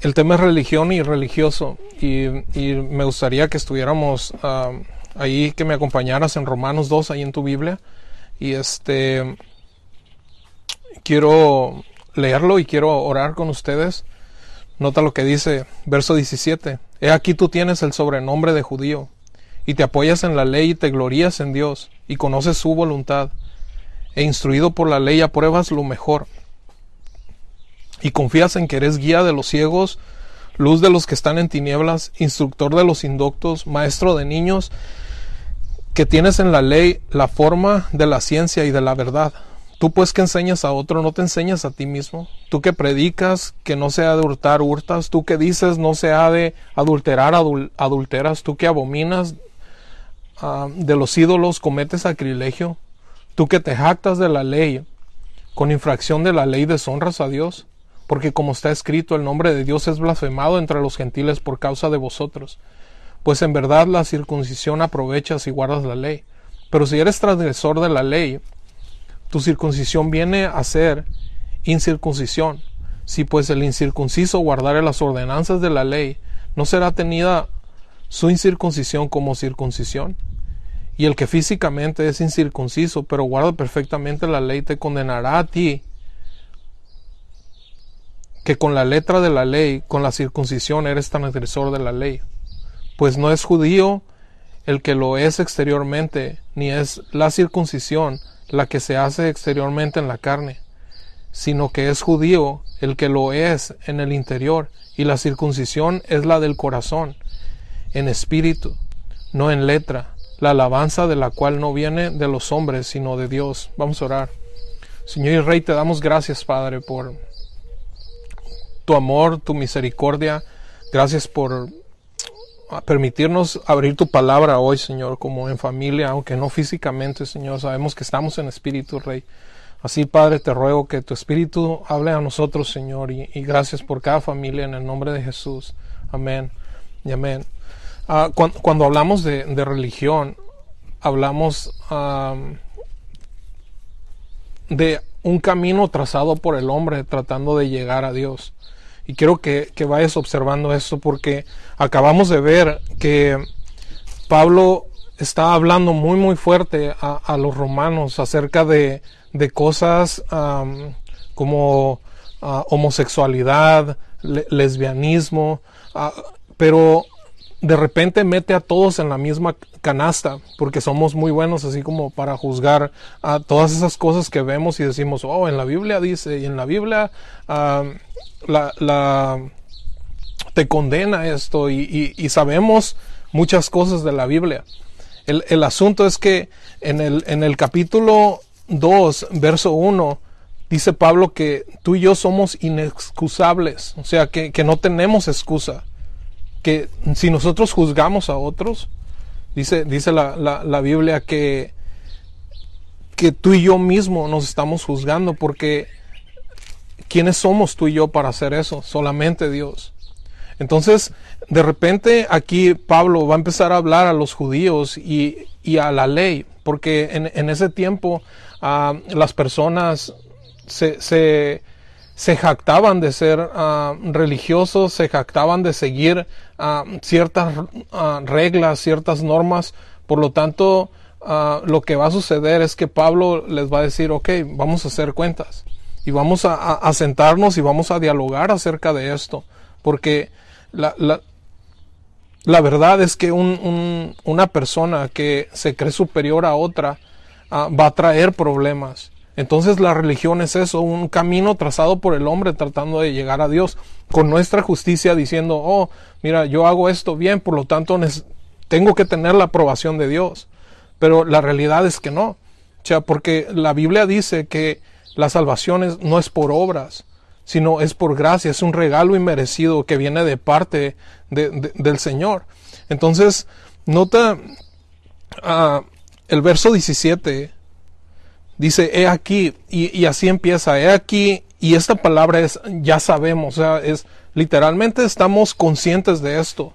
el tema es religión y religioso. Y, me gustaría que estuviéramos ah, ahí, que me acompañaras en Romanos 2, ahí en tu Biblia. Y este, quiero leerlo y quiero orar con ustedes. Nota lo que dice, verso 17. He aquí tú tienes el sobrenombre de judío, y te apoyas en la ley y te glorías en Dios, y conoces su voluntad, e instruido por la ley apruebas lo mejor, y confías en que eres guía de los ciegos, luz de los que están en tinieblas, instructor de los indoctos, maestro de niños, que tienes en la ley la forma de la ciencia y de la verdad. Tú pues que enseñas a otro, no te enseñas a ti mismo. Tú que predicas que no se ha de hurtar, hurtas. Tú que dices no se ha de adulterar, adulteras. Tú que abominas ah, de los ídolos, cometes sacrilegio. Tú que te jactas de la ley, con infracción de la ley deshonras a Dios porque como está escrito, el nombre de Dios es blasfemado entre los gentiles por causa de vosotros. Pues en verdad la circuncisión aprovechas y guardas la ley. Pero si eres transgresor de la ley, tu circuncisión viene a ser incircuncisión. Si pues el incircunciso guardare las ordenanzas de la ley, ¿no será tenida su incircuncisión como circuncisión? Y el que físicamente es incircunciso, pero guarda perfectamente la ley, te condenará a ti que con la letra de la ley, con la circuncisión, eres transgresor de la ley. Pues no es judío el que lo es exteriormente, ni es la circuncisión la que se hace exteriormente en la carne, sino que es judío el que lo es en el interior, y la circuncisión es la del corazón, en espíritu, no en letra, la alabanza de la cual no viene de los hombres, sino de Dios. Vamos a orar. Señor y Rey, te damos gracias, Padre, por tu amor, tu misericordia. Gracias por permitirnos abrir tu palabra hoy, Señor, como en familia, aunque no físicamente, Señor. Sabemos que estamos en espíritu, Rey. Así, Padre, te ruego que tu espíritu hable a nosotros, Señor, y, gracias por cada familia en el nombre de Jesús. Amén y amén. Ah, cuando, hablamos de, religión, hablamos de un camino trazado por el hombre tratando de llegar a Dios. Y quiero que, vayas observando esto porque acabamos de ver que Pablo está hablando muy muy fuerte a, los romanos acerca de, cosas como ah, homosexualidad, lesbianismo, ah, pero de repente mete a todos en la misma canasta, porque somos muy buenos así como para juzgar a todas esas cosas que vemos y decimos, oh, en la Biblia dice, y en la Biblia la, la, te condena esto y, y, sabemos muchas cosas de la Biblia. El, el asunto es que en el, en el capítulo 2, verso 1, dice Pablo que tú y yo somos inexcusables, o sea, que, que, no tenemos excusa, que si nosotros juzgamos a otros, dice, dice la, la, la Biblia que, que tú y yo mismo nos estamos juzgando porque ¿Quiénes somos tú y yo para hacer eso? Solamente Dios. Entonces, de repente aquí Pablo va a empezar a hablar a los judíos y, a la ley, porque en, ese tiempo ah, las personas se, jactaban de ser ah, religiosos, se jactaban de seguir ah, ciertas reglas, ciertas normas, por lo tanto, lo que va a suceder es que Pablo les va a decir, ok, vamos a hacer cuentas y vamos a, sentarnos y vamos a dialogar acerca de esto, porque la, la, verdad es que una persona que se cree superior a otra ah, va a traer problemas. Entonces la religión es eso, un camino trazado por el hombre tratando de llegar a Dios, con nuestra justicia diciendo, oh, mira, yo hago esto bien, por lo tanto tengo que tener la aprobación de Dios. Pero la realidad es que no. O sea, porque la Biblia dice que la salvación no es por obras, sino es por gracia, es un regalo inmerecido que viene de parte del Señor. Entonces, nota ah, el verso 17, dice, he aquí, y, así empieza, he aquí, y esta palabra es, ya sabemos, o sea, es, literalmente estamos conscientes de esto.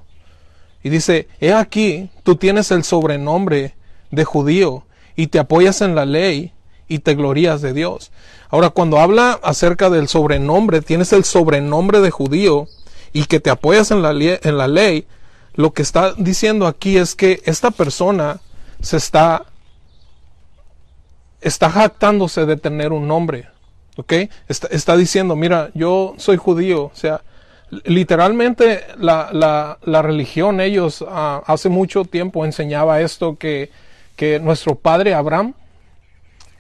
Y dice, he aquí, tú tienes el sobrenombre de judío y te apoyas en la ley y te glorías de Dios. Ahora, cuando habla acerca del sobrenombre, tienes el sobrenombre de judío y que te apoyas en la, en la ley, lo que está diciendo aquí es que esta persona se está, está jactándose de tener un nombre. ¿Ok? Está, está diciendo, mira, yo soy judío. O sea, literalmente la, la, la religión, ellos uh, hace mucho tiempo enseñaba esto que, que nuestro padre Abraham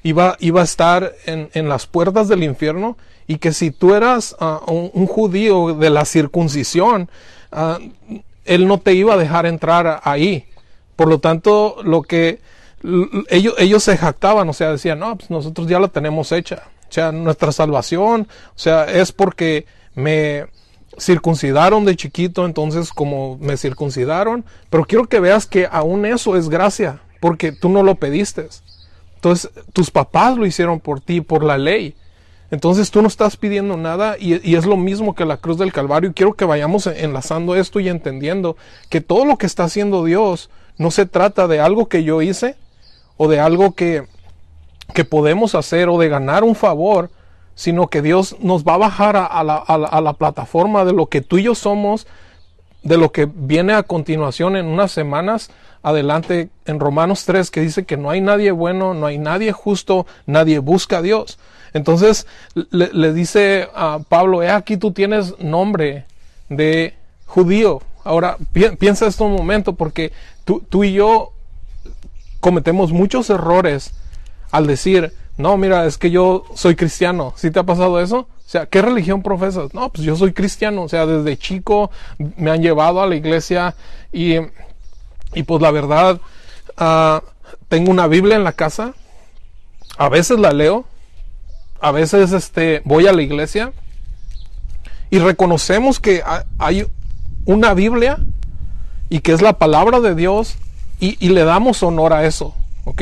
iba, iba a estar en, en, las puertas del infierno y que si tú eras uh, un, judío de la circuncisión, uh, él no te iba a dejar entrar ahí. Por lo tanto, lo que ellos, ellos se jactaban, o sea, decían, no, pues nosotros ya la tenemos hecha. O sea, nuestra salvación, o sea, es porque me circuncidaron de chiquito, entonces como me circuncidaron, pero quiero que veas que aún eso es gracia, porque tú no lo pediste. Entonces, tus papás lo hicieron por ti, por la ley. Entonces tú no estás pidiendo nada y, y, es lo mismo que la cruz del Calvario. Quiero que vayamos enlazando esto y entendiendo que todo lo que está haciendo Dios no se trata de algo que yo hice o de algo que, que podemos hacer o de ganar un favor, sino que Dios nos va a bajar a, la, a, la, plataforma de lo que tú y yo somos, de lo que viene a continuación en unas semanas adelante en Romanos 3 que dice que no hay nadie bueno, no hay nadie justo, nadie busca a Dios. Entonces le, dice a Pablo, he aquí tú tienes nombre de judío. Ahora pi piensa esto un momento porque tú, tú y yo cometemos muchos errores al decir, no, mira, es que yo soy cristiano. ¿Sí te ha pasado eso? O sea, ¿qué religión profesas? No, pues yo soy cristiano. O sea, desde chico me han llevado a la iglesia y, y pues la verdad, uh, tengo una Biblia en la casa. A veces la leo, a veces este, voy a la iglesia y reconocemos que hay una Biblia y que es la palabra de Dios y, le damos honor a eso, ¿ok?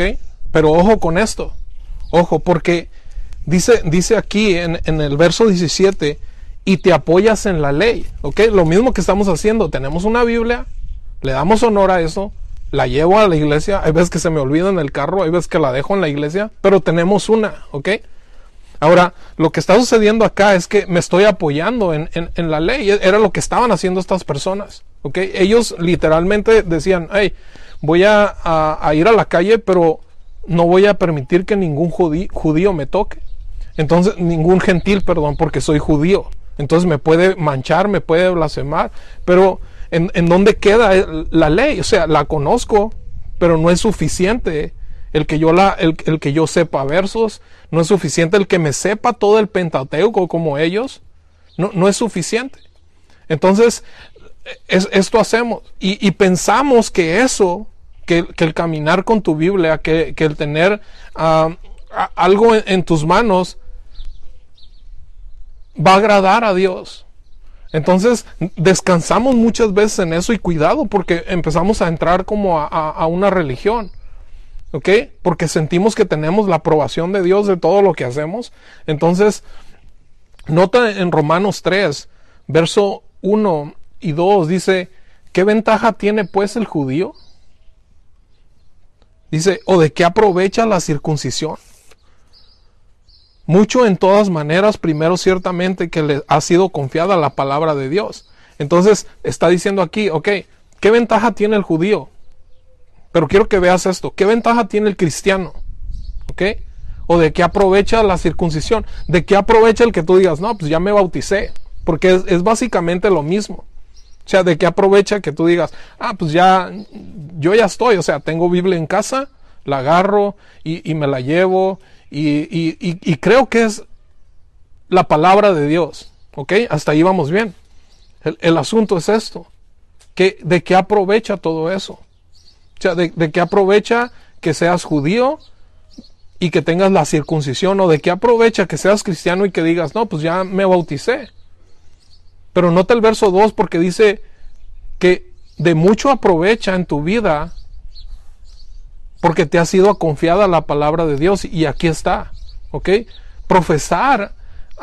Pero ojo con esto, ojo, porque dice, dice aquí en, en el verso 17, y te apoyas en la ley, ¿ok? Lo mismo que estamos haciendo, tenemos una Biblia, le damos honor a eso, la llevo a la iglesia, hay veces que se me olvida en el carro, hay veces que la dejo en la iglesia, pero tenemos una, ¿ok? Ahora, lo que está sucediendo acá es que me estoy apoyando en, en, en la ley. Era lo que estaban haciendo estas personas. Ellos literalmente decían, hey, voy a, a, ir a la calle, pero no voy a permitir que ningún judío me toque. Entonces, ningún gentil, perdón, porque soy judío. Entonces me puede manchar, me puede blasfemar. Pero, ¿en, en dónde queda la ley? O sea, la conozco, pero no es suficiente el que yo la, el, el, que yo sepa versos, no es suficiente el que me sepa todo el Pentateuco como ellos, no, no es suficiente. Entonces, es, esto hacemos y, pensamos que eso, que, el caminar con tu Biblia, que, que el tener uh, algo en, tus manos, va a agradar a Dios. Entonces descansamos muchas veces en eso y cuidado porque empezamos a entrar como a, a, a una religión. ¿ok? Porque sentimos que tenemos la aprobación de Dios de todo lo que hacemos. Entonces, nota en Romanos 3, verso 1 y 2, dice, ¿qué ventaja tiene pues el judío? Dice, ¿o de qué aprovecha la circuncisión? Mucho en todas maneras, primero ciertamente que le ha sido confiada la palabra de Dios. Entonces está diciendo aquí, ok, ¿qué ventaja tiene el judío? Pero quiero que veas esto. ¿Qué ventaja tiene el cristiano? ¿O de qué aprovecha la circuncisión? ¿De qué aprovecha el que tú digas, no, pues ya me bauticé? Porque es básicamente lo mismo. O sea, ¿de qué aprovecha que tú digas, ah, pues ya, yo ya estoy, o sea, tengo Biblia en casa, la agarro y, y me la llevo y, y, y, creo que es la palabra de Dios, ¿ok? Hasta ahí vamos bien. El, el asunto es esto, que, ¿de qué aprovecha todo eso? O sea, de, de qué aprovecha que seas judío y que tengas la circuncisión, o de qué aprovecha que seas cristiano y que digas, no, pues ya me bauticé. Pero nota el verso 2 porque dice que de mucho aprovecha en tu vida porque te ha sido confiada la palabra de Dios y aquí está, ¿ok? Profesar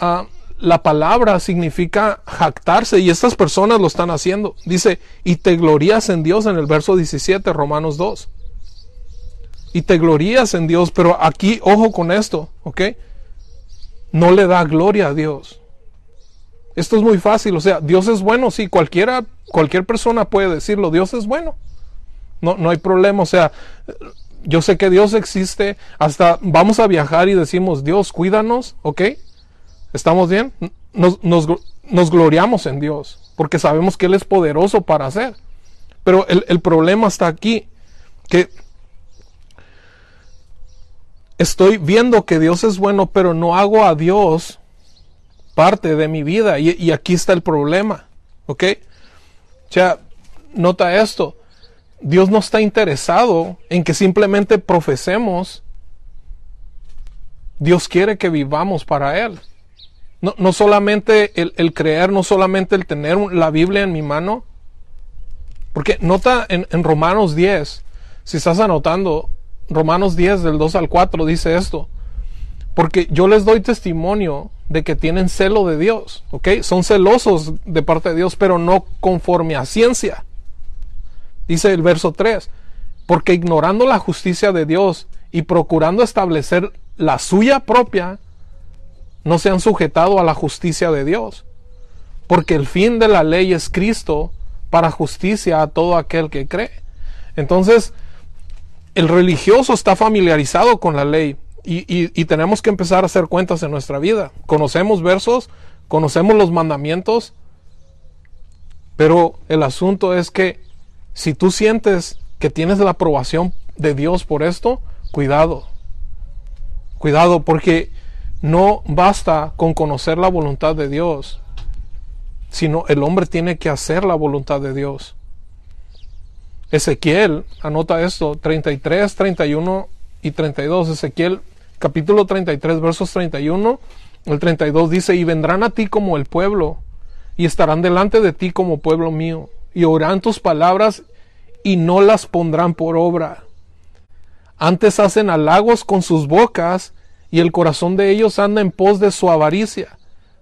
uh, la palabra significa jactarse y estas personas lo están haciendo. Dice, y te glorías en Dios en el verso 17, Romanos 2. Y te glorías en Dios, pero aquí, ojo con esto, ¿ok? No le da gloria a Dios. Esto es muy fácil, o sea, Dios es bueno, sí, cualquiera, cualquier persona puede decirlo, Dios es bueno. No, no hay problema, o sea, yo sé que Dios existe, hasta vamos a viajar y decimos, Dios, cuídanos, ¿ok? ¿Estamos bien? Nos, nos, nos gloriamos en Dios, porque sabemos que Él es poderoso para hacer. Pero el, el problema está aquí, que estoy viendo que Dios es bueno, pero no hago a Dios parte de mi vida. Y, aquí está el problema. ¿Ok? O sea, nota esto. Dios no está interesado en que simplemente profesemos. Dios quiere que vivamos para Él. No, no solamente el, creer, no solamente el tener la Biblia en mi mano. Porque nota en, en Romanos 10, si estás anotando, Romanos 10 del 2 al 4 dice esto. Porque yo les doy testimonio de que tienen celo de Dios, ¿ok? Son celosos de parte de Dios, pero no conforme a ciencia. Dice el verso 3, porque ignorando la justicia de Dios y procurando establecer la suya propia, no se han sujetado a la justicia de Dios. Porque el fin de la ley es Cristo para justicia a todo aquel que cree. Entonces, el religioso está familiarizado con la ley, y, tenemos que empezar a hacer cuentas en nuestra vida. Conocemos versos, conocemos los mandamientos, pero el asunto es que si tú sientes que tienes la aprobación de Dios por esto, cuidado. Cuidado porque no basta con conocer la voluntad de Dios, sino el hombre tiene que hacer la voluntad de Dios. Ezequiel, anota esto, 33, 31 y 32. Ezequiel capítulo 33, versos 31, el 32 dice, y vendrán a ti como el pueblo, y estarán delante de ti como pueblo mío, y oirán tus palabras y no las pondrán por obra. Antes hacen halagos con sus bocas, y el corazón de ellos anda en pos de su avaricia.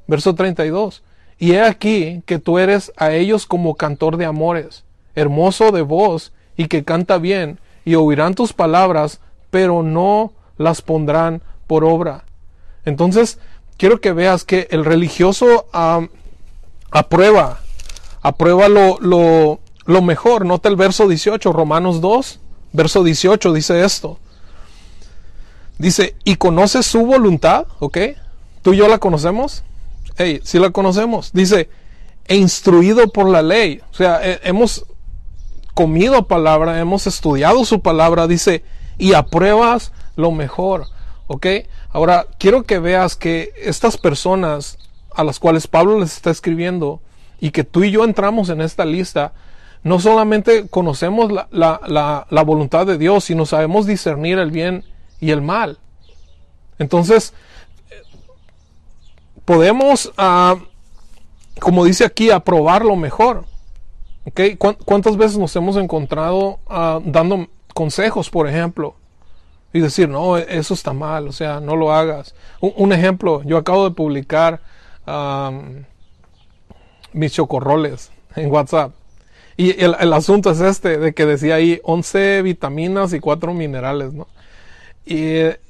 Verso 32. Y he aquí que tú eres a ellos como cantor de amores, hermoso de voz, y que canta bien, y oirán tus palabras, pero no las pondrán por obra. Entonces, quiero que veas que el religioso aprueba, aprueba lo, lo, mejor. Nota el verso 18, Romanos 2, verso 18 dice esto. Dice, ¿y conoces su voluntad? ¿Ok? ¿Tú y yo la conocemos? Hey, sí la conocemos. Dice, e instruido por la ley. O sea, hemos comido palabra, hemos estudiado su palabra. Dice, y apruebas lo mejor. ¿Ok? Ahora, quiero que veas que estas personas a las cuales Pablo les está escribiendo y que tú y yo entramos en esta lista, no solamente conocemos la, la, la, voluntad de Dios, sino sabemos discernir el bien y el mal. Entonces, podemos, ah, como dice aquí, aprobar lo mejor. ¿Ok? ¿Cuántas veces nos hemos encontrado ah, dando consejos, por ejemplo? Y decir, no, eso está mal, o sea, no lo hagas. Un, ejemplo, yo acabo de publicar mis chocorroles en WhatsApp. Y el, asunto es este, de que decía ahí 11 vitaminas y 4 minerales, ¿no? Y eh,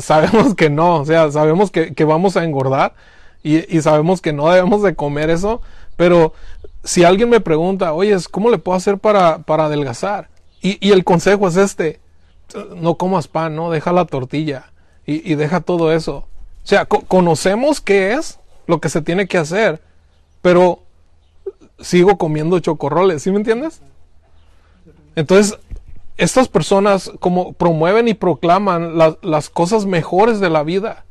sabemos que no, o sea, sabemos que, vamos a engordar y, sabemos que no debemos de comer eso, pero si alguien me pregunta, oye, ¿cómo le puedo hacer para, para adelgazar? Y, y el consejo es este, no comas pan, ¿no? Deja la tortilla y, deja todo eso. O sea, conocemos qué es lo que se tiene que hacer, pero sigo comiendo chocorroles, ¿sí me entiendes? Entonces, estas personas como promueven y proclaman las cosas mejores de la vida,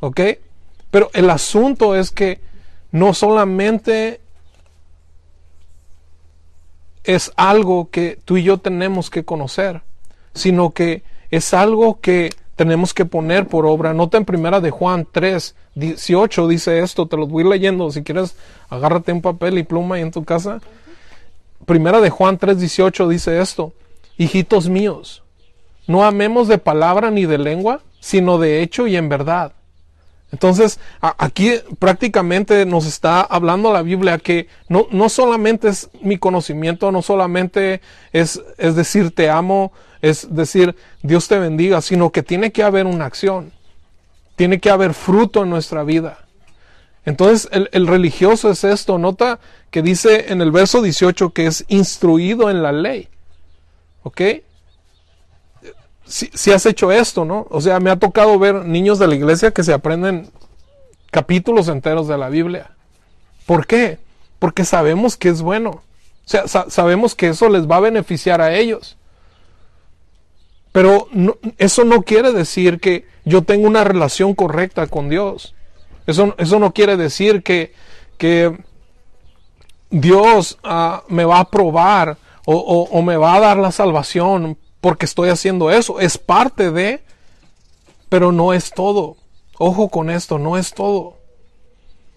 ¿ok? Pero el asunto es que no solamente es algo que tú y yo tenemos que conocer, sino que es algo que tenemos que poner por obra. Nota en primera de Juan 3, 18 dice esto, te lo voy leyendo, si quieres agárrate un papel y pluma ahí en tu casa. Primera de Juan 3, 18 dice esto, hijitos míos, no amemos de palabra ni de lengua, sino de hecho y en verdad. Entonces, aquí prácticamente nos está hablando la Biblia que no, no solamente es mi conocimiento, no solamente es, es decir te amo, es decir Dios te bendiga, sino que tiene que haber una acción, tiene que haber fruto en nuestra vida. Entonces el, religioso es esto. Nota que dice en el verso 18 que es instruido en la ley. ¿Ok? Si, has hecho esto, ¿no? O sea, me ha tocado ver niños de la iglesia que se aprenden capítulos enteros de la Biblia. ¿Por qué? Porque sabemos que es bueno. O sea, sabemos que eso les va a beneficiar a ellos. Pero eso no quiere decir que yo tengo una relación correcta con Dios. Eso, eso no quiere decir que, que Dios ah, me va a aprobar o, o me va a dar la salvación porque estoy haciendo eso. Es parte de, pero no es todo. Ojo con esto, no es todo.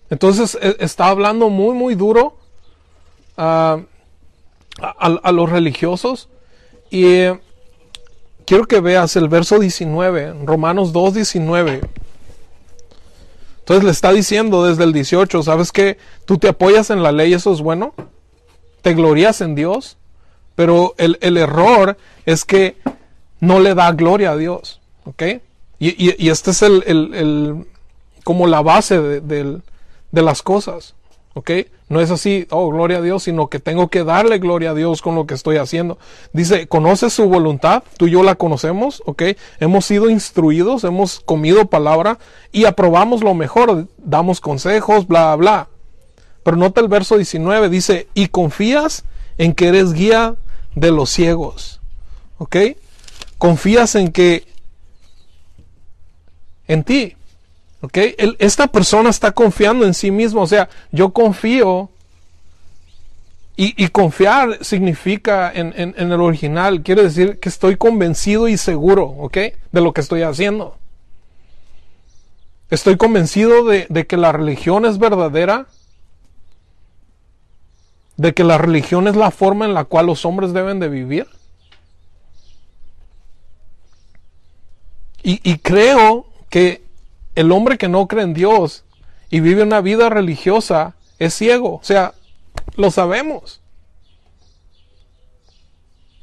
Entonces e, está hablando muy, muy duro ah, a, los religiosos. Y eh, quiero que veas el verso 19, Romanos 2, 19. Entonces le está diciendo desde el 18, ¿sabes que Tú te apoyas en la ley, eso es bueno. Te glorías en Dios. Pero el, error es que no le da gloria a Dios. ¿Ok? Y, este es el, como la base del, de las cosas. ¿Ok? No es así, oh, gloria a Dios, sino que tengo que darle gloria a Dios con lo que estoy haciendo. Dice, ¿conoces su voluntad? Tú y yo la conocemos, ¿ok? Hemos sido instruidos, hemos comido palabra y aprobamos lo mejor, damos consejos, bla, bla. Pero nota el verso 19, dice, y confías en que eres guía de los ciegos, ¿ok? Confías en que, en ti, ¿Ok? esta persona está confiando en sí mismo. O sea, yo confío. Y, confiar significa en, el original, quiere decir que estoy convencido y seguro, ¿ok? De lo que estoy haciendo. Estoy convencido de, de que la religión es verdadera, de que la religión es la forma en la cual los hombres deben de vivir. Y, y creo que el hombre que no cree en Dios y vive una vida religiosa es ciego. O sea, lo sabemos.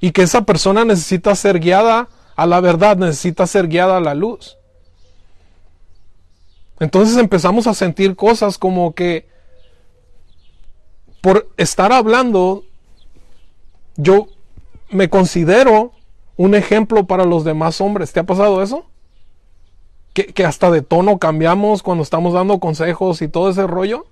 Y que esa persona necesita ser guiada a la verdad, necesita ser guiada a la luz. Entonces empezamos a sentir cosas como que por estar hablando, yo me considero un ejemplo para los demás hombres. ¿Te ha pasado eso? que, hasta de tono cambiamos cuando estamos dando consejos y todo ese rollo.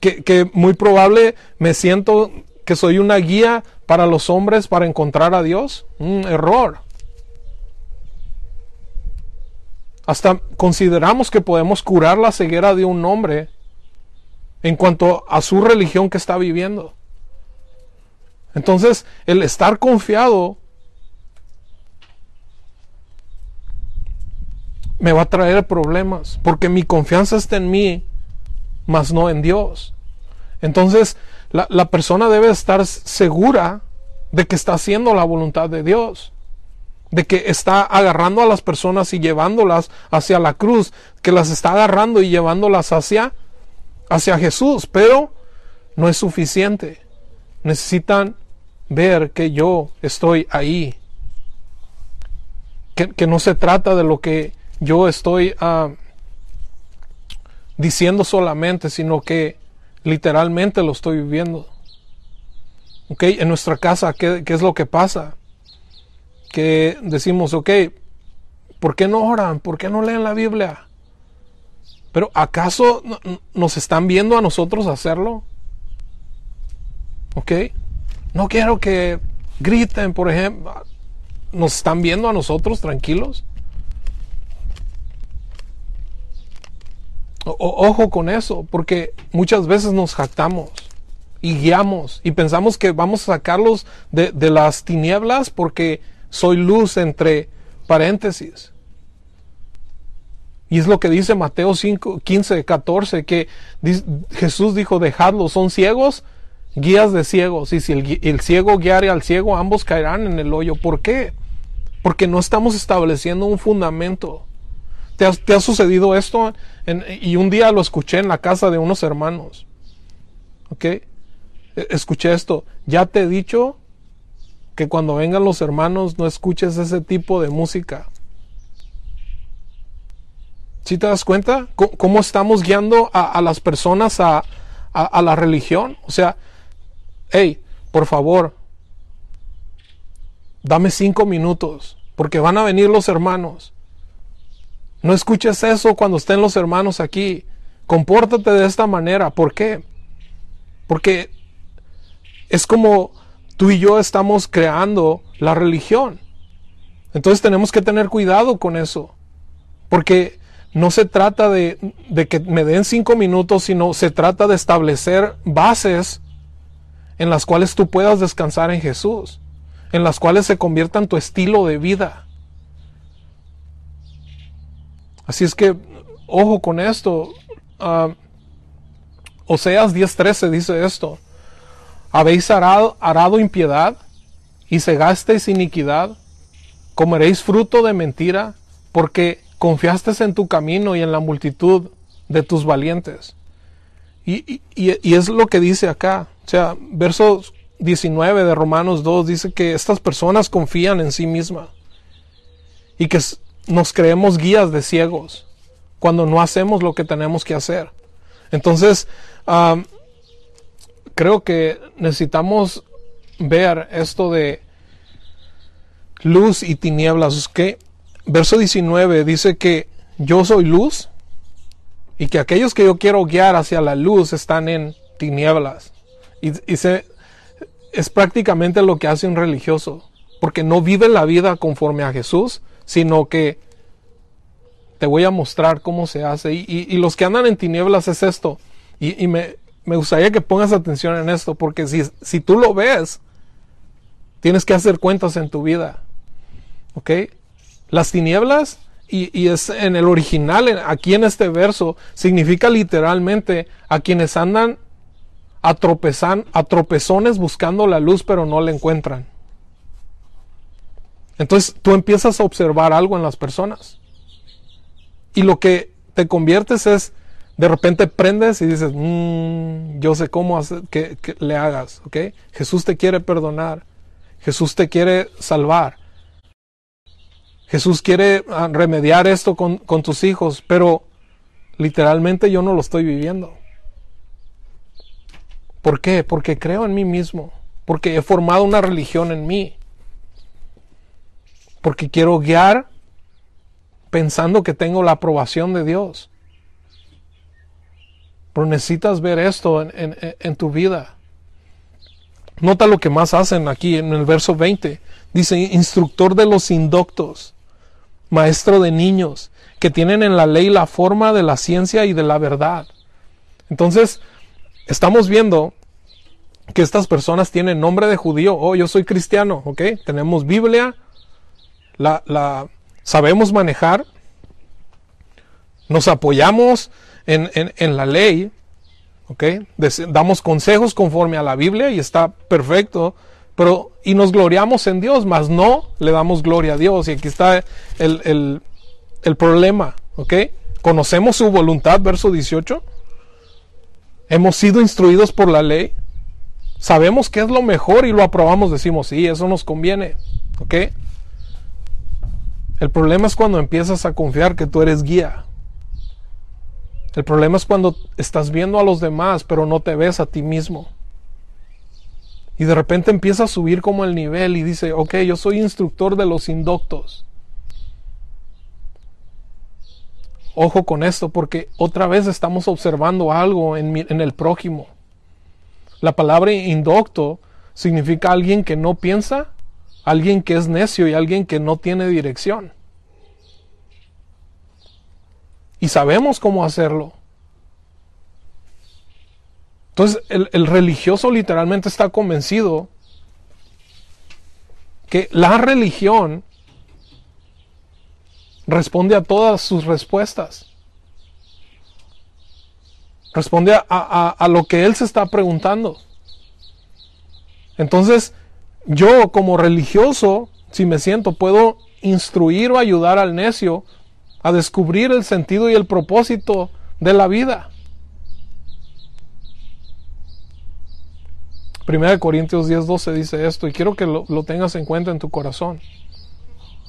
Que, muy probable me siento que soy una guía para los hombres para encontrar a Dios. Un error. Hasta consideramos que podemos curar la ceguera de un hombre en cuanto a su religión que está viviendo. Entonces, el estar confiado me va a traer problemas, porque mi confianza está en mí, mas no en Dios. Entonces, la, persona debe estar segura de que está haciendo la voluntad de Dios, de que está agarrando a las personas y llevándolas hacia la cruz, que las está agarrando y llevándolas hacia, hacia Jesús, pero no es suficiente. Necesitan ver que yo estoy ahí, que, que no se trata de lo que yo estoy ah, diciendo solamente, sino que literalmente lo estoy viviendo. ¿Ok? En nuestra casa, ¿qué, es lo que pasa? Que decimos, ok, ¿por qué no oran? ¿Por qué no leen la Biblia? Pero ¿acaso nos están viendo a nosotros hacerlo? ¿Ok? No quiero que griten, por ejemplo. ¿Nos están viendo a nosotros tranquilos? ojo con eso, porque muchas veces nos jactamos y guiamos y pensamos que vamos a sacarlos de, las tinieblas porque soy luz entre paréntesis. Y es lo que dice Mateo 5, 15, 14, que Jesús dijo, dejadlos, son ciegos, guías de ciegos. Y si el, ciego guiare al ciego, ambos caerán en el hoyo. ¿Por qué? Porque no estamos estableciendo un fundamento. ¿Te ha, sucedido esto? y un día lo escuché en la casa de unos hermanos. ¿Ok? E, escuché esto. Ya te he dicho que cuando vengan los hermanos no escuches ese tipo de música. ¿Sí te das cuenta? ¿Cómo estamos guiando a, las personas a, a, la religión? O sea, hey, por favor, dame cinco minutos, porque van a venir los hermanos. No escuches eso cuando estén los hermanos aquí. Compórtate de esta manera. ¿Por qué? Porque es como tú y yo estamos creando la religión. Entonces tenemos que tener cuidado con eso. Porque no se trata de, que me den cinco minutos, sino se trata de establecer bases en las cuales tú puedas descansar en Jesús, en las cuales se conviertan tu estilo de vida. Así es que, ojo con esto. Uh, Oseas 10:13 dice esto. Habéis arado, arado impiedad y cegasteis iniquidad, comeréis fruto de mentira, porque confiaste en tu camino y en la multitud de tus valientes. Y, es lo que dice acá. O sea, verso 19 de Romanos 2 dice que estas personas confían en sí mismas y que nos creemos guías de ciegos cuando no hacemos lo que tenemos que hacer. Entonces, creo que necesitamos ver esto de luz y tinieblas. Que verso 19 dice que yo soy luz y que aquellos que yo quiero guiar hacia la luz están en tinieblas. Y, es prácticamente lo que hace un religioso, porque no vive la vida conforme a Jesús, sino que te voy a mostrar cómo se hace. Y, los que andan en tinieblas es esto. Y, me, me, gustaría que pongas atención en esto, porque si, si tú lo ves, tienes que hacer cuentas en tu vida. ¿Ok? Las tinieblas, y, es en el original, aquí en este verso, significa literalmente a quienes andan a, tropezones buscando la luz, pero no la encuentran. Entonces tú empiezas a observar algo en las personas. Y lo que te conviertes es, de repente prendes y dices, mm, yo sé cómo que, le hagas, ¿ok? Jesús te quiere perdonar. Jesús te quiere salvar. Jesús quiere ah, remediar esto con, tus hijos, pero literalmente yo no lo estoy viviendo. ¿Por qué? Porque creo en mí mismo, porque he formado una religión en mí, porque quiero guiar pensando que tengo la aprobación de Dios. Pero necesitas ver esto en, en tu vida. Nota lo que más hacen aquí en el verso 20. Dice, instructor de los indoctos maestro de niños, que tienen en la ley la forma de la ciencia y de la verdad. Entonces, estamos viendo que estas personas tienen nombre de judío. Oh, yo soy cristiano, ¿ok? Tenemos Biblia, la, la sabemos manejar, nos apoyamos en, en la ley, ¿ok? Damos consejos conforme a la Biblia y está perfecto, pero, y nos gloriamos en Dios, mas no le damos gloria a Dios. Y aquí está el, problema, ¿ok? Conocemos su voluntad, verso 18. Hemos sido instruidos por la ley. Sabemos que es lo mejor y lo aprobamos. Decimos, sí, eso nos conviene, ¿ok? El problema es cuando empiezas a confiar que tú eres guía. El problema es cuando estás viendo a los demás, pero no te ves a ti mismo. Y de repente empieza a subir como el nivel y dice, ok, yo soy instructor de los indoctos. Ojo con esto porque otra vez estamos observando algo en, en el prójimo. La palabra indocto significa alguien que no piensa, alguien que es necio y alguien que no tiene dirección. Y sabemos cómo hacerlo. Entonces el, religioso literalmente está convencido que la religión responde a todas sus respuestas. Responde a, lo que él se está preguntando. Entonces, yo como religioso, si me siento, puedo instruir o ayudar al necio a descubrir el sentido y el propósito de la vida. 1 Corintios 10, 12 dice esto y quiero que lo, tengas en cuenta en tu corazón.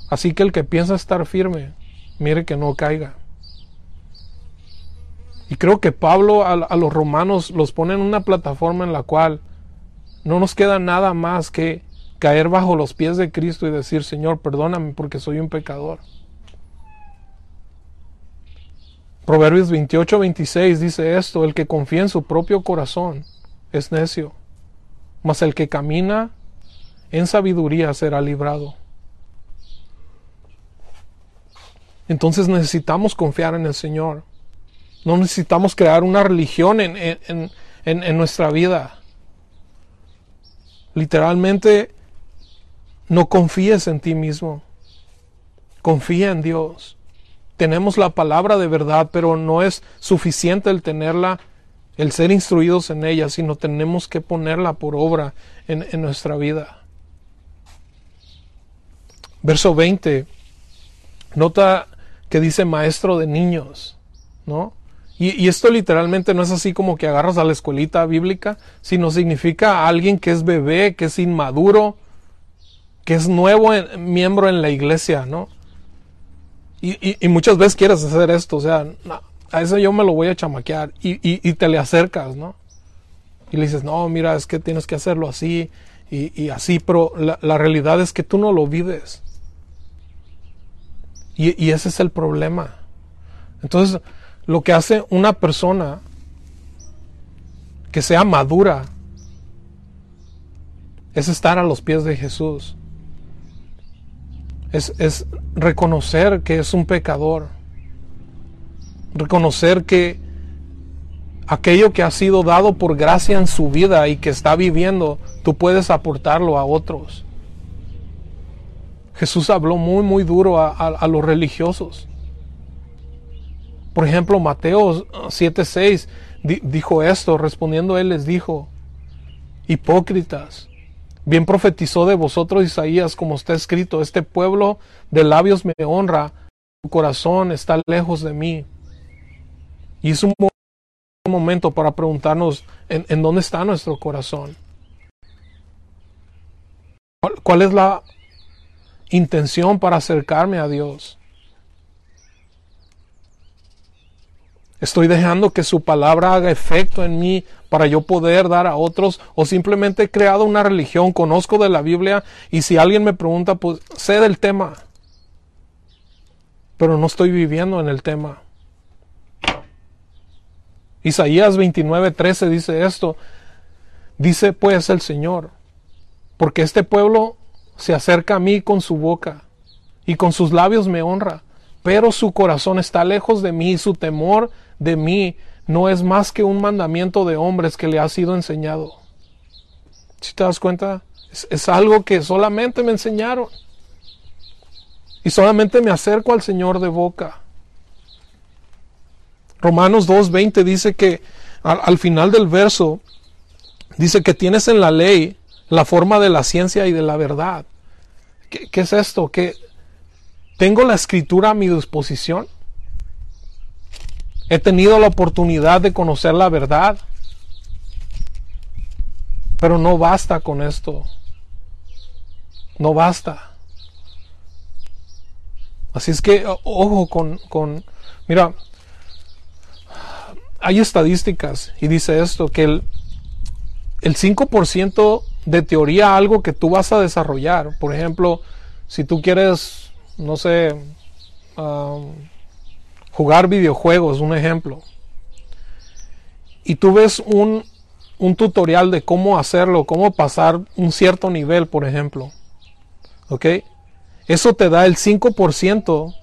Así que el que piensa estar firme, mire que no caiga. Y creo que Pablo a, a, los romanos los pone en una plataforma en la cual no nos queda nada más que caer bajo los pies de Cristo y decir, Señor, perdóname porque soy un pecador. Proverbios 28, 26 dice esto, el que confía en su propio corazón es necio, mas el que camina en sabiduría será librado. Entonces necesitamos confiar en el Señor. No necesitamos crear una religión en, en, en, en nuestra vida. Literalmente, no confíes en ti mismo. Confía en Dios tenemos la palabra de verdad, pero no es suficiente el tenerla, el ser instruidos en ella, sino tenemos que ponerla por obra en, nuestra vida. Verso 20, nota que dice maestro de niños, ¿no? Y, y, esto literalmente no es así como que agarras a la escuelita bíblica, sino significa alguien que es bebé, que es inmaduro, que es nuevo miembro en la iglesia, ¿no? Y, muchas veces quieres hacer esto, o sea, a eso yo me lo voy a chamaquear y, te le acercas, ¿no? Y le dices, no, mira, es que tienes que hacerlo así y, así, pero la, realidad es que tú no lo vives. Y, ese es el problema. Entonces, lo que hace una persona que sea madura es estar a los pies de Jesús es, reconocer que es un pecador. Reconocer que aquello que ha sido dado por gracia en su vida y que está viviendo, tú puedes aportarlo a otros. Jesús habló muy, muy duro a, los religiosos. Por ejemplo, Mateo 7:6 dijo esto, respondiendo él les dijo, hipócritas, Bien profetizó de vosotros Isaías, como está escrito, este pueblo de labios me honra, su corazón está lejos de mí. Y es un momento para preguntarnos en, dónde está nuestro corazón. ¿Cuál es la intención para acercarme a Dios? Estoy dejando que su palabra haga efecto en mí para yo poder dar a otros o simplemente he creado una religión, conozco de la Biblia y si alguien me pregunta, pues sé del tema, pero no estoy viviendo en el tema. Isaías 29:13 dice esto, dice pues el Señor, porque este pueblo se acerca a mí con su boca y con sus labios me honra, pero su corazón está lejos de mí y su temor de mí no es más que un mandamiento de hombres que le ha sido enseñado. Si te das cuenta, es, algo que solamente me enseñaron. Y solamente me acerco al Señor de boca. Romanos 2.20 dice que al, final del verso, dice que tienes en la ley la forma de la ciencia y de la verdad. ¿Qué, qué es esto? Que tengo la escritura a mi disposición He tenido la oportunidad de conocer la verdad. Pero no basta con esto. No basta. Así es que, ojo con, con mira, hay estadísticas y dice esto, que el, el 5% de teoría, algo que tú vas a desarrollar, por ejemplo, si tú quieres, no sé, jugar videojuegos, un ejemplo, y tú ves un, un tutorial de cómo hacerlo, cómo pasar un cierto nivel, por ejemplo, ¿ok? Eso te da el 5%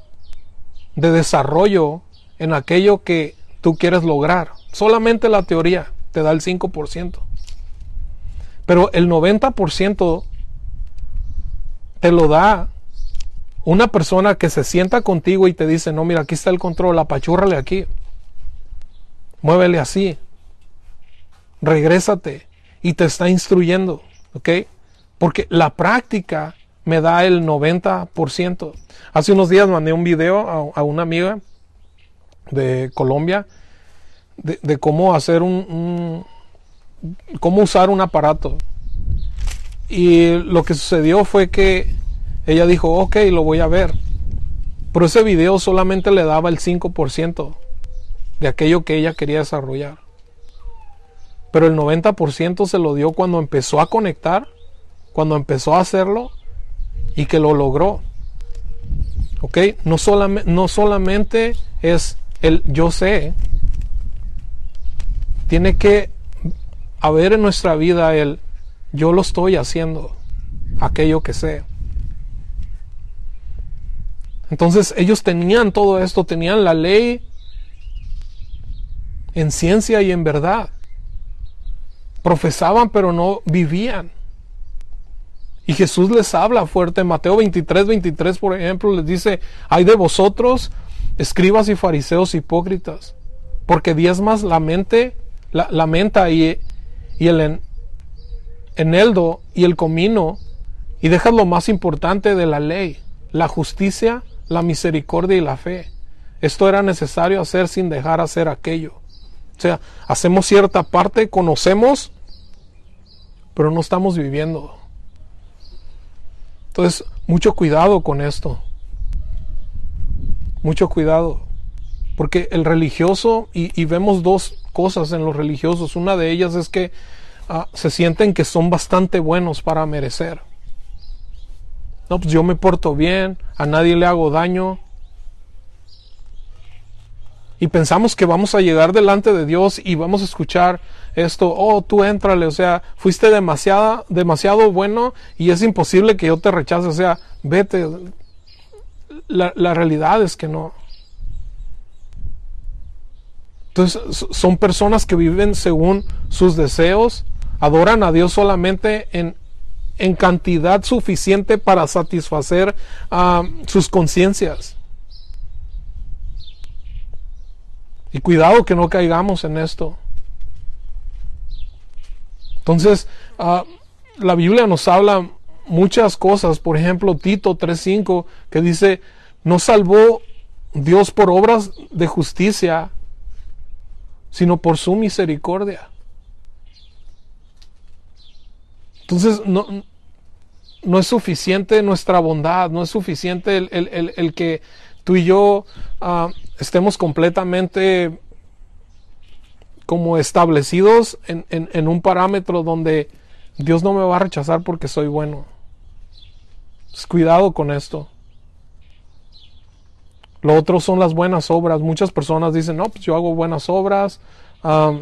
de desarrollo en aquello que tú quieres lograr. Solamente la teoría te da el 5%. Pero el 90% te lo da una persona que se sienta contigo y te dice, no, mira, aquí está el control, apachúrrale aquí. Muévele así. Regrésate. Y te está instruyendo. ¿Ok? Porque la práctica me da el 90%. Hace unos días mandé un video a, una amiga de Colombia de, cómo hacer un, cómo usar un aparato. Y lo que sucedió fue que ella dijo, ok, lo voy a ver. Pero ese video solamente le daba el 5% de aquello que ella quería desarrollar. Pero el 90% se lo dio cuando empezó a conectar, cuando empezó a hacerlo y que lo logró. ¿Ok? No, solamente, no solamente es el yo sé, tiene que haber en nuestra vida el yo lo estoy haciendo, aquello que sé. Entonces ellos tenían todo esto, tenían la ley en ciencia y en verdad. Profesaban pero no vivían. Y Jesús les habla fuerte. Mateo 23, 23, por ejemplo, les dice, hay de vosotros, escribas y fariseos hipócritas, porque diezmas la mente, la, menta y, y el eneldo y el comino, y dejas lo más importante de la ley, la justicia, la misericordia y la fe. Esto era necesario hacer sin dejar hacer aquello. O sea, hacemos cierta parte, conocemos, pero no estamos viviendo. Entonces, mucho cuidado con esto. Mucho cuidado. Porque el religioso, y, vemos dos cosas en los religiosos, una de ellas es que ah, se sienten que son bastante buenos para merecer. No, pues yo me porto bien, a nadie le hago daño. Y pensamos que vamos a llegar delante de Dios y vamos a escuchar esto, oh, tú éntrale, o sea, fuiste demasiado, demasiado bueno y es imposible que yo te rechace, o sea, vete. La, realidad es que no. Entonces, son personas que viven según sus deseos, adoran a Dios solamente en, en cantidad suficiente para satisfacer ah, sus conciencias. Y cuidado que no caigamos en esto. Entonces, ah, la Biblia nos habla muchas cosas. Por ejemplo, Tito 3.5, que dice, no salvó Dios por obras de justicia, sino por su misericordia. Entonces, no, no es suficiente nuestra bondad, no es suficiente el, que tú y yo ah, estemos completamente como establecidos en, en, un parámetro donde Dios no me va a rechazar porque soy bueno. Cuidado con esto. Lo otro son las buenas obras. Muchas personas dicen, no, pues yo hago buenas obras. Ah,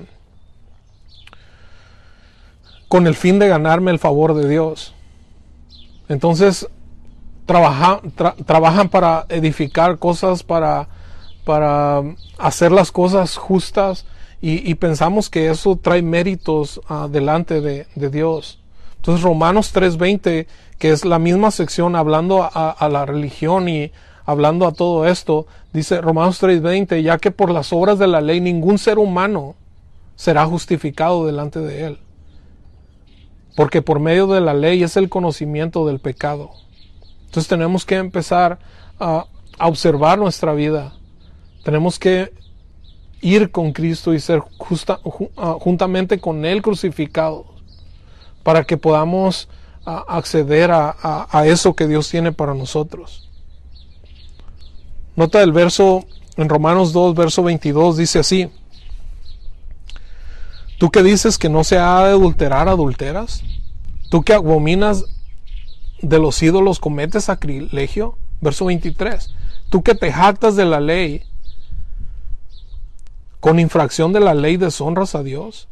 con el fin de ganarme el favor de Dios. Entonces, trabajan para edificar cosas, para, para hacer las cosas justas y, pensamos que eso trae méritos uh, delante de, Dios. Entonces, Romanos 3:20, que es la misma sección hablando a, a la religión y hablando a todo esto, dice Romanos 3:20, ya que por las obras de la ley ningún ser humano será justificado delante de él porque por medio de la ley es el conocimiento del pecado. Entonces tenemos que empezar a, observar nuestra vida. Tenemos que ir con Cristo y ser ah, juntamente con Él crucificado para que podamos ah, acceder a, a eso que Dios tiene para nosotros. Nota el verso en Romanos 2, verso 22, dice así. Tú que dices que no se ha de adulterar, adulteras. Tú que abominas de los ídolos, cometes sacrilegio. Verso 23. Tú que te jactas de la ley, con infracción de la ley deshonras a Dios.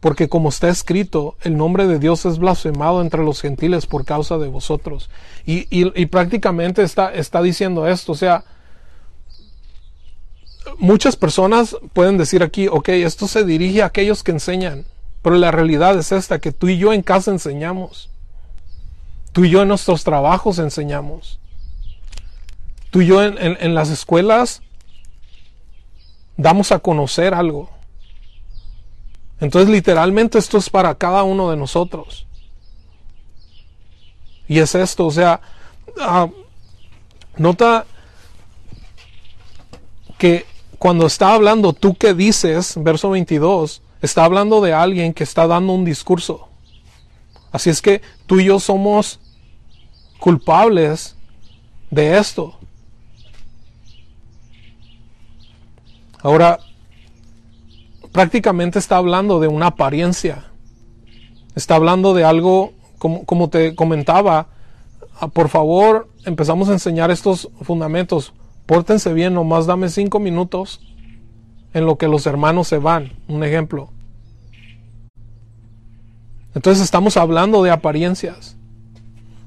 Porque como está escrito, el nombre de Dios es blasfemado entre los gentiles por causa de vosotros. Y, y prácticamente está, está diciendo esto. O sea, muchas personas pueden decir aquí, ok, esto se dirige a aquellos que enseñan, pero la realidad es esta, que tú y yo en casa enseñamos. Tú y yo en nuestros trabajos enseñamos. Tú y yo en, las escuelas damos a conocer algo. Entonces literalmente esto es para cada uno de nosotros. Y es esto, o sea, ah, nota que cuando está hablando tú que dices, verso 22, está hablando de alguien que está dando un discurso. Así es que tú y yo somos culpables de esto. Ahora, prácticamente está hablando de una apariencia. Está hablando de algo, como, como te comentaba, ah, por favor, empezamos a enseñar estos fundamentos. Pórtense bien, nomás dame cinco minutos en lo que los hermanos se van. Un ejemplo. Entonces estamos hablando de apariencias.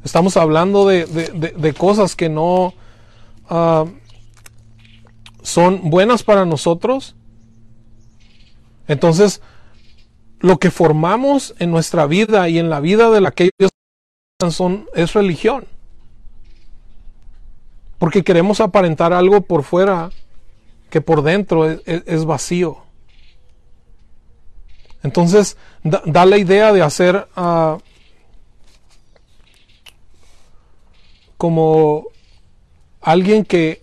Estamos hablando de, cosas que no ah, son buenas para nosotros. Entonces, lo que formamos en nuestra vida y en la vida de la que son es religión. Porque queremos aparentar algo por fuera que por dentro es, vacío. Entonces, da, la idea de hacer ah, como alguien que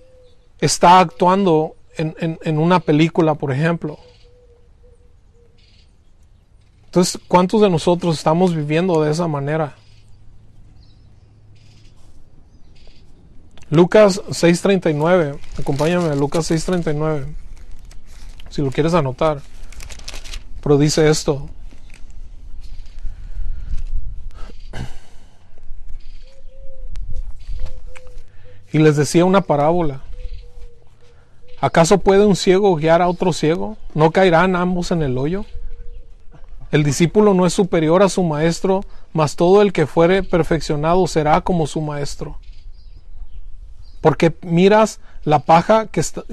está actuando en, una película, por ejemplo. Entonces, ¿cuántos de nosotros estamos viviendo de esa manera? Lucas 6:39, acompáñame Lucas 6:39, si lo quieres anotar. Pero dice esto. Y les decía una parábola. ¿Acaso puede un ciego guiar a otro ciego? ¿No caerán ambos en el hoyo? El discípulo no es superior a su maestro, mas todo el que fuere perfeccionado será como su maestro. Porque miras la paja que está,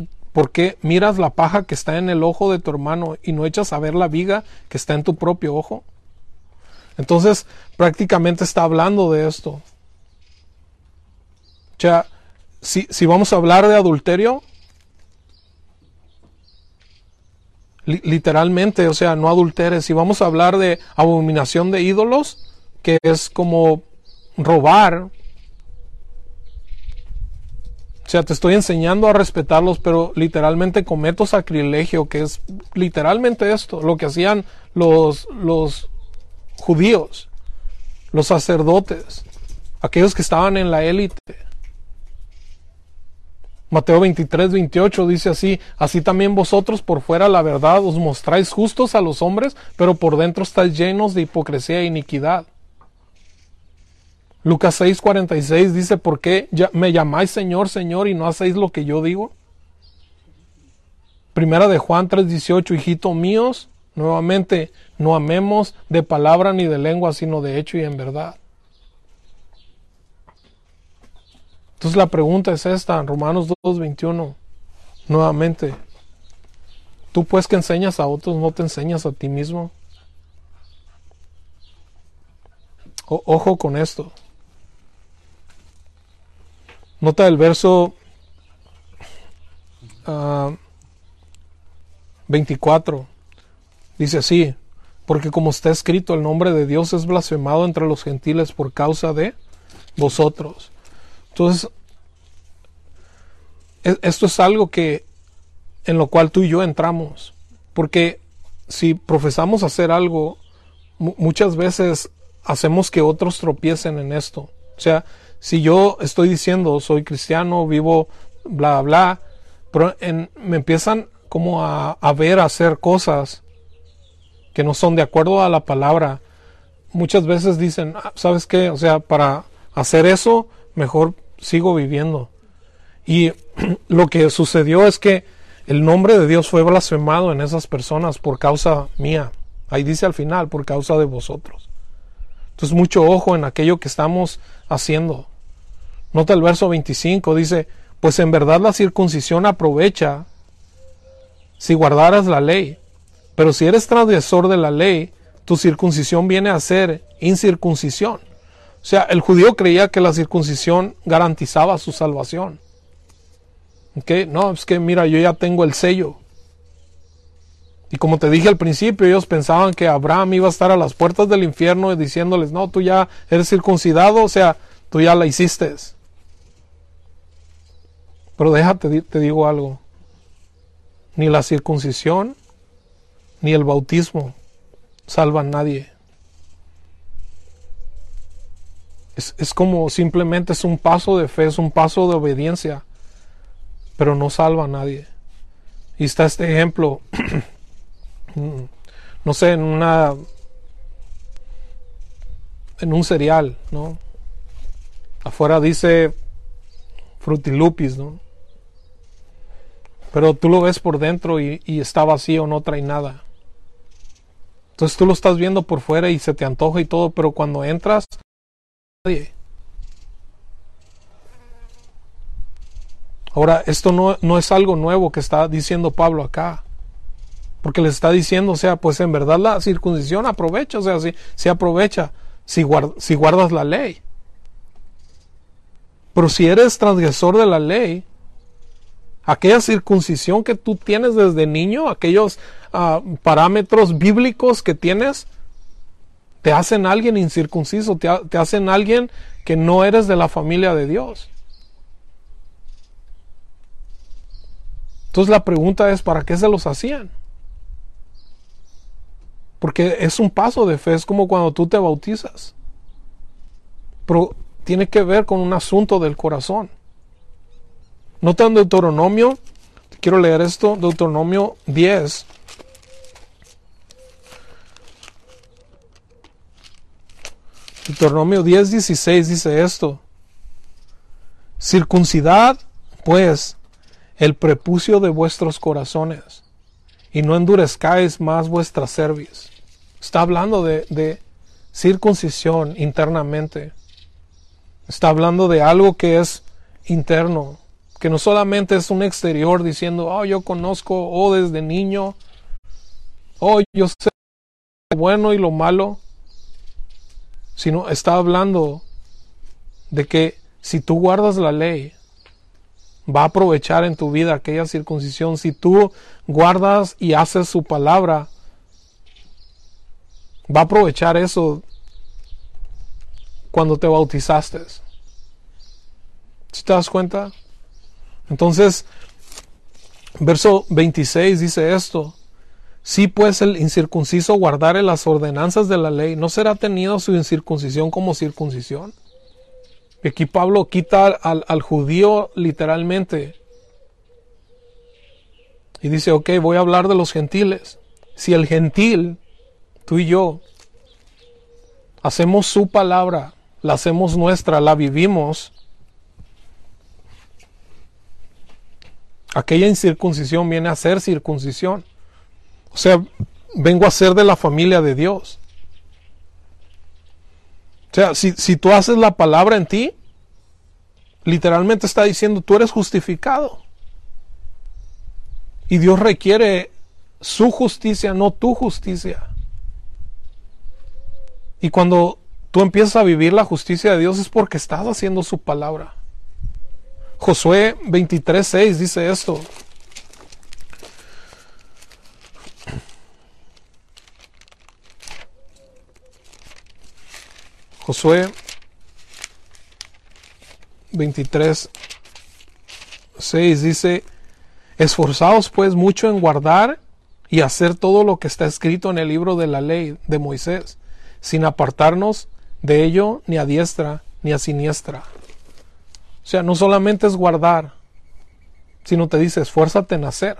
miras la paja que está en el ojo de tu hermano y no echas a ver la viga que está en tu propio ojo. Entonces, prácticamente está hablando de esto. O sea, si, si vamos a hablar de adulterio, literalmente, o sea, no adulteres. Si vamos a hablar de abominación de ídolos, que es como robar, o sea, te estoy enseñando a respetarlos, pero literalmente cometo sacrilegio, que es literalmente esto, lo que hacían los, los judíos, los sacerdotes, aquellos que estaban en la élite. Mateo 23, 28 dice así, así también vosotros por fuera la verdad os mostráis justos a los hombres, pero por dentro estáis llenos de hipocresía e iniquidad. Lucas 6:46 dice, ¿por qué me llamáis Señor, Señor y no hacéis lo que yo digo? Primera de Juan 3:18, hijito míos, nuevamente, no amemos de palabra ni de lengua, sino de hecho y en verdad. Entonces la pregunta es esta, Romanos 2:21, nuevamente, tú pues que enseñas a otros, no te enseñas a ti mismo. ojo con esto. Nota el verso 24. Ah, Dice así, porque como está escrito, el nombre de Dios es blasfemado entre los gentiles por causa de vosotros. Entonces, esto es algo que en lo cual tú y yo entramos, porque si profesamos hacer algo, muchas veces hacemos que otros tropiecen en esto. O sea, si yo estoy diciendo soy cristiano, vivo, bla, bla, pero me empiezan como a, a ver hacer cosas que no son de acuerdo a la palabra, muchas veces dicen, ah, ¿sabes qué? O sea, para hacer eso, mejor sigo viviendo. Y lo que sucedió es que el nombre de Dios fue blasfemado en esas personas por causa mía. Ahí dice al final, por causa de vosotros. Entonces, mucho ojo en aquello que estamos haciendo. Nota el verso 25, dice, pues en verdad la circuncisión aprovecha si guardaras la ley, pero si eres transgresor de la ley, tu circuncisión viene a ser incircuncisión. O sea, el judío creía que la circuncisión garantizaba su salvación. ¿Ok? No, es que mira, yo ya tengo el sello. Y como te dije al principio, ellos pensaban que Abraham iba a estar a las puertas del infierno diciéndoles, no, tú ya eres circuncidado, o sea, tú ya la hiciste. Pero déjate, te digo algo. Ni la circuncisión ni el bautismo salvan a nadie. Es, es, como simplemente es un paso de fe, es un paso de obediencia, pero no salva a nadie. Y está este ejemplo, no sé, en una, en un cereal, ¿no? Afuera dice frutilupis, ¿no? Pero tú lo ves por dentro y, está vacío, no trae nada. Entonces tú lo estás viendo por fuera y se te antoja y todo, pero cuando entras, nadie. Ahora, esto no, no, es algo nuevo que está diciendo Pablo acá. Porque le está diciendo, o sea, pues en verdad la circuncisión aprovecha, o sea, si, si aprovecha, si, si guardas la ley. Pero si eres transgresor de la ley, aquella circuncisión que tú tienes desde niño, aquellos uh, parámetros bíblicos que tienes, te hacen alguien incircunciso, te, te hacen alguien que no eres de la familia de Dios. Entonces la pregunta es, ¿para qué se los hacían? Porque es un paso de fe, es como cuando tú te bautizas. Pero tiene que ver con un asunto del corazón. Nota en Deuteronomio, quiero leer esto, Deuteronomio 10. Deuteronomio 10, 16 dice esto. Circuncidad, pues, el prepucio de vuestros corazones, y no endurezcáis más vuestra cerviz. Está hablando de, de circuncisión internamente. Está hablando de algo que es interno, que no solamente es un exterior diciendo, oh, yo conozco, oh, desde niño, oh, yo sé lo bueno y lo malo, sino está hablando de que si tú guardas la ley, va a aprovechar en tu vida aquella circuncisión. Si tú guardas y haces su palabra, va a aprovechar eso cuando te bautizaste. ¿Si te das cuenta? Entonces, verso 26 dice esto. Si pues el incircunciso guardare las ordenanzas de la ley, ¿no será tenido su incircuncisión como circuncisión? Aquí Pablo quita al, al judío literalmente. Y dice, ok, voy a hablar de los gentiles. Si el gentil, tú y yo, hacemos su palabra, la hacemos nuestra, la vivimos, aquella incircuncisión viene a ser circuncisión. O sea, vengo a ser de la familia de Dios. O sea, si, si tú haces la palabra en ti, literalmente está diciendo, tú eres justificado. Y Dios requiere su justicia, no tu justicia. Y cuando tú empiezas a vivir la justicia de Dios es porque estás haciendo su palabra. Josué 23:6 dice esto. Josué 23, 6 dice, esforzaos pues mucho en guardar y hacer todo lo que está escrito en el libro de la ley de Moisés, sin apartarnos de ello ni a diestra ni a siniestra. O sea, no solamente es guardar, sino te dice, esfuérzate en hacer.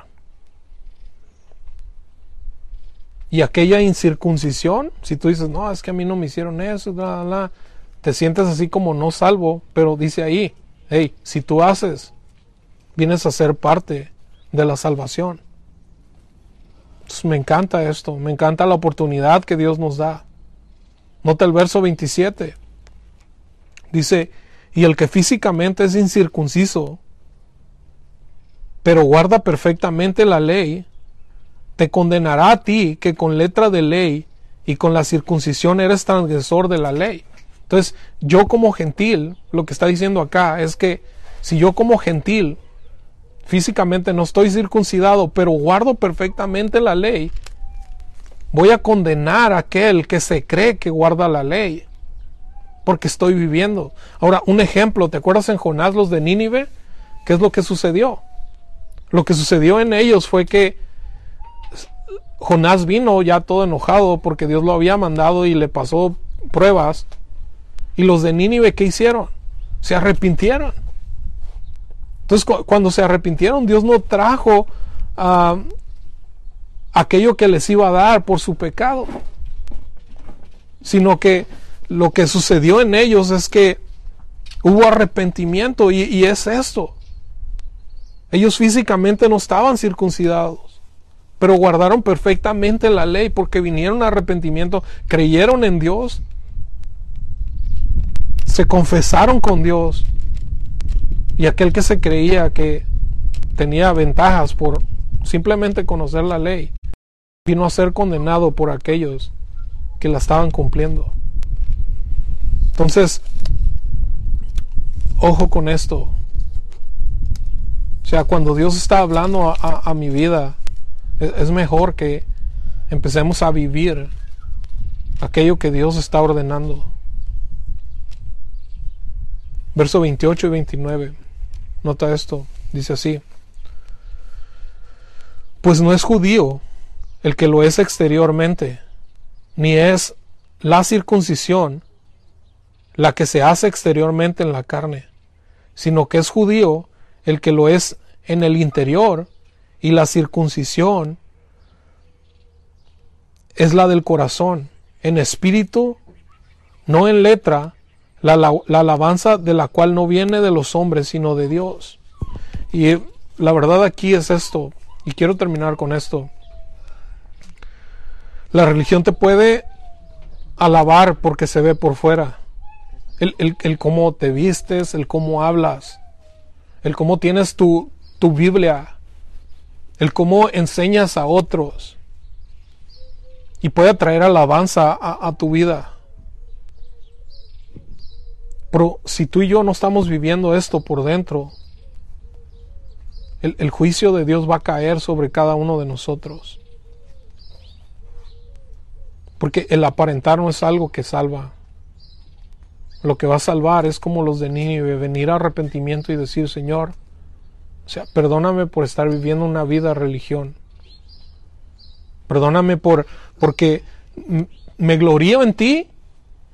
Y aquella incircuncisión, si tú dices, no, es que a mí no me hicieron eso, te sientes así como no salvo, pero dice ahí, hey, si tú haces, vienes a ser parte de la salvación. Me encanta esto, me encanta la oportunidad que Dios nos da. Nota el verso 27. Dice, y el que físicamente es incircunciso, pero guarda perfectamente la ley, te condenará a ti que con letra de ley y con la circuncisión eres transgresor de la ley. Entonces, yo como gentil, lo que está diciendo acá es que si yo como gentil físicamente no estoy circuncidado, pero guardo perfectamente la ley, voy a condenar a aquel que se cree que guarda la ley, porque estoy viviendo. Ahora, un ejemplo, ¿te acuerdas en Jonás los de Nínive? ¿Qué es lo que sucedió? Lo que sucedió en ellos fue que Jonás vino ya todo enojado porque Dios lo había mandado y le pasó pruebas. Y los de Nínive, ¿qué hicieron? Se arrepintieron. Entonces, cuando se arrepintieron, Dios no trajo ah, aquello que les iba a dar por su pecado, sino que lo que sucedió en ellos es que hubo arrepentimiento y, y es esto. Ellos físicamente no estaban circuncidados, pero guardaron perfectamente la ley porque vinieron a arrepentimiento, creyeron en Dios, se confesaron con Dios. Y aquel que se creía que tenía ventajas por simplemente conocer la ley, vino a ser condenado por aquellos que la estaban cumpliendo. Entonces, ojo con esto. O sea, cuando Dios está hablando a, mi vida, es, mejor que empecemos a vivir aquello que Dios está ordenando. Verso 28 y 29. Nota esto. Dice así. Pues no es judío el que lo es exteriormente, ni es la circuncisión la que se hace exteriormente en la carne, sino que es judío el que lo es en el interior, y la circuncisión es la del corazón, en espíritu, no en letra, la, la, alabanza de la cual no viene de los hombres, sino de Dios. Y la verdad aquí es esto, y quiero terminar con esto. La religión te puede alabar porque se ve por fuera. El, el, cómo te vistes, el cómo hablas, el cómo tienes tu, tu Biblia, el cómo enseñas a otros. Y puede traer alabanza a, tu vida. Pero si tú y yo no estamos viviendo esto por dentro, el, juicio de Dios va a caer sobre cada uno de nosotros. Porque el aparentar no es algo que salva. Lo que va a salvar es como los de Nínive, venir a arrepentimiento y decir, Señor, o sea, perdóname por estar viviendo una vida religión. Perdóname por porque me glorío en ti,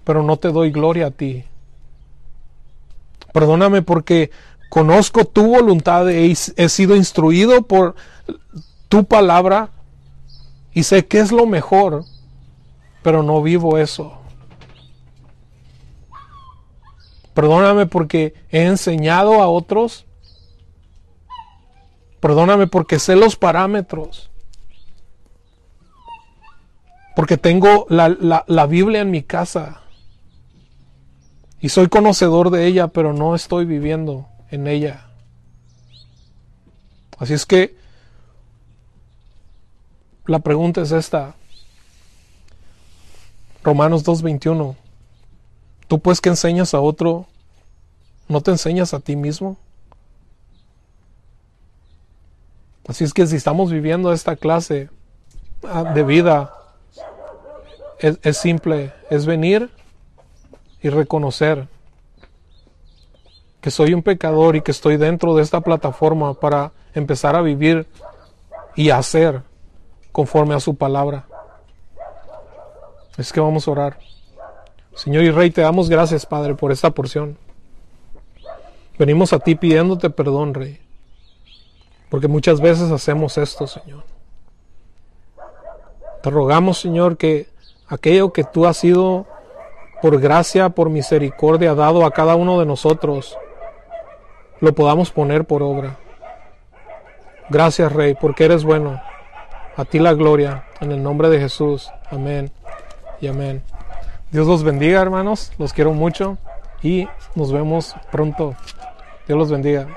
pero no te doy gloria a ti. Perdóname porque conozco tu voluntad, he, he sido instruido por tu palabra y sé que es lo mejor, pero no vivo eso. Perdóname porque he enseñado a otros. Perdóname porque sé los parámetros. Porque tengo la, la, Biblia en mi casa. Y soy conocedor de ella, pero no estoy viviendo en ella. Así es que la pregunta es esta. Romanos 2.21. Tú pues que enseñas a otro, ¿no te enseñas a ti mismo? Así es que si estamos viviendo esta clase ah, de vida, es, es simple, es venir y reconocer que soy un pecador y que estoy dentro de esta plataforma para empezar a vivir y hacer conforme a su palabra. Es que vamos a orar. Señor y Rey, te damos gracias, Padre, por esta porción. Venimos a ti pidiéndote perdón, Rey. Porque muchas veces hacemos esto, Señor. Te rogamos, Señor, que aquello que tú has sido por gracia, por misericordia, dado a cada uno de nosotros, lo podamos poner por obra. Gracias, Rey, porque eres bueno. A ti la gloria, en el nombre de Jesús. Amén y amén. Dios los bendiga, hermanos. Los quiero mucho y nos vemos pronto. Dios los bendiga.